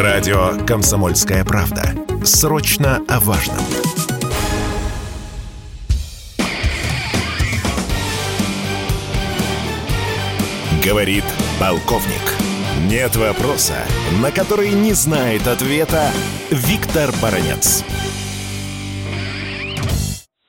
Радио «Комсомольская правда». Срочно о важном. Говорит полковник. Нет вопроса, на который не знает ответа Виктор Баранец.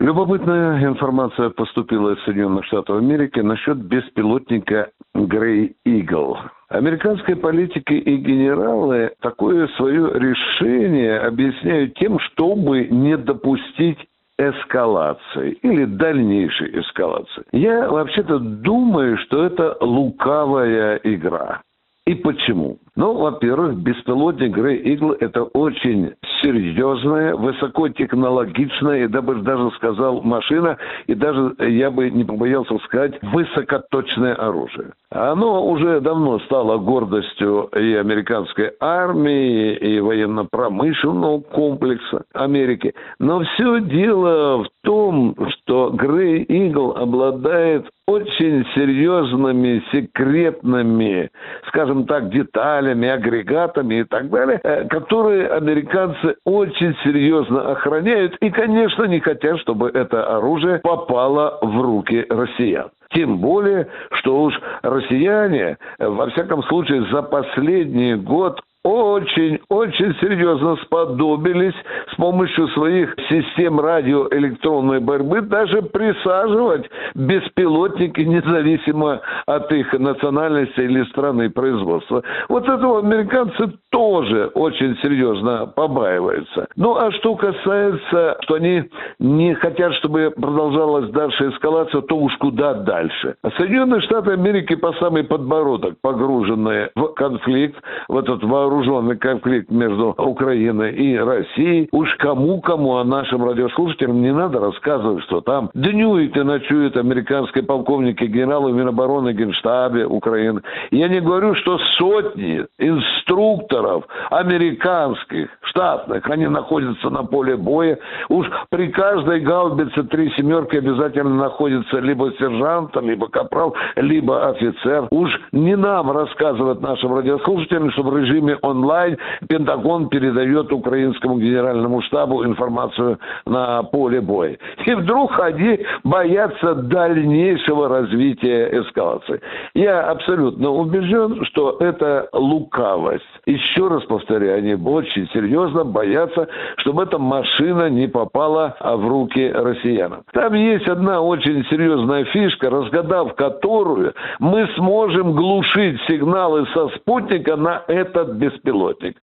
Любопытная информация поступила из Соединенных Штатов Америки насчет беспилотника Грей Игл. Американские политики и генералы такое свое решение объясняют тем, чтобы не допустить эскалации или дальнейшей эскалации. Я вообще-то думаю, что это лукавая игра. И почему? Ну, во-первых, беспилотник Grey Eagle – это очень серьезная, высокотехнологичная, я бы даже сказал, машина, и даже, я бы не побоялся сказать, высокоточное оружие. Оно уже давно стало гордостью и американской армии, и военно-промышленного комплекса Америки. Но все дело в том, что Grey Eagle обладает очень серьезными, секретными, скажем так, деталями, агрегатами и так далее, э, которые американцы очень серьезно охраняют и, конечно, не хотят, чтобы это оружие попало в руки россиян. Тем более, что уж россияне, э, во всяком случае, за последний год очень-очень серьезно сподобились с помощью своих систем радиоэлектронной борьбы даже присаживать беспилотники независимо от их национальности или страны производства. Вот этого американцы тоже очень серьезно побаиваются. Ну а что касается, что они не хотят, чтобы продолжалась дальше эскалация, то уж куда дальше. Соединенные Штаты Америки по самый подбородок погружены в конфликт, в этот вооруженный вооруженный конфликт между Украиной и Россией. Уж кому-кому, а нашим радиослушателям не надо рассказывать, что там днюют и ночуют американские полковники, генералы Минобороны, Генштабе Украины. Я не говорю, что сотни инструкторов американских, штатных, они находятся на поле боя. Уж при каждой гаубице три семерки обязательно находится либо сержант, либо капрал, либо офицер. Уж не нам рассказывать нашим радиослушателям, что в режиме онлайн Пентагон передает украинскому генеральному штабу информацию на поле боя. И вдруг они боятся дальнейшего развития эскалации. Я абсолютно убежден, что это лукавость. Еще раз повторяю, они очень серьезно боятся, чтобы эта машина не попала в руки россиянам. Там есть одна очень серьезная фишка, разгадав которую мы сможем глушить сигналы со спутника на этот беспилотник.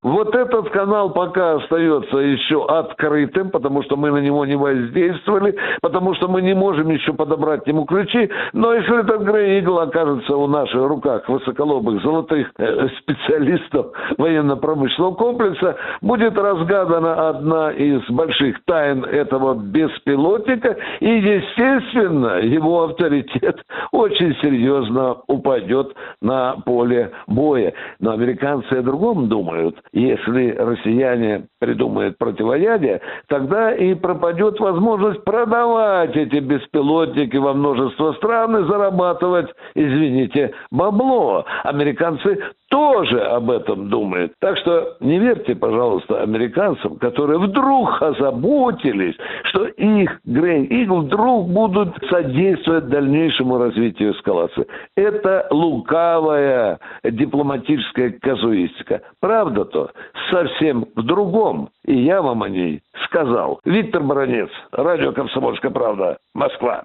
Вот этот канал пока остается еще открытым, потому что мы на него не воздействовали, потому что мы не можем еще подобрать ему ключи. Но если этот Грей Игл окажется у наших руках высоколобых золотых э, специалистов военно-промышленного комплекса, будет разгадана одна из больших тайн этого беспилотника, и, естественно, его авторитет очень серьезно упадет на поле боя. Но американцы о другом другом думают. Если россияне придумают противоядие, тогда и пропадет возможность продавать эти беспилотники во множество стран и зарабатывать, извините, бабло. Американцы тоже об этом думают. Так что не верьте, пожалуйста, американцам, которые вдруг озаботились, что их Грей Игл вдруг будут содействовать дальнейшему развитию эскалации. Это лукавая дипломатическая казуистика. Правда-то совсем в другом. И я вам о ней сказал. Виктор Баранец, радио «Комсомольская правда», Москва.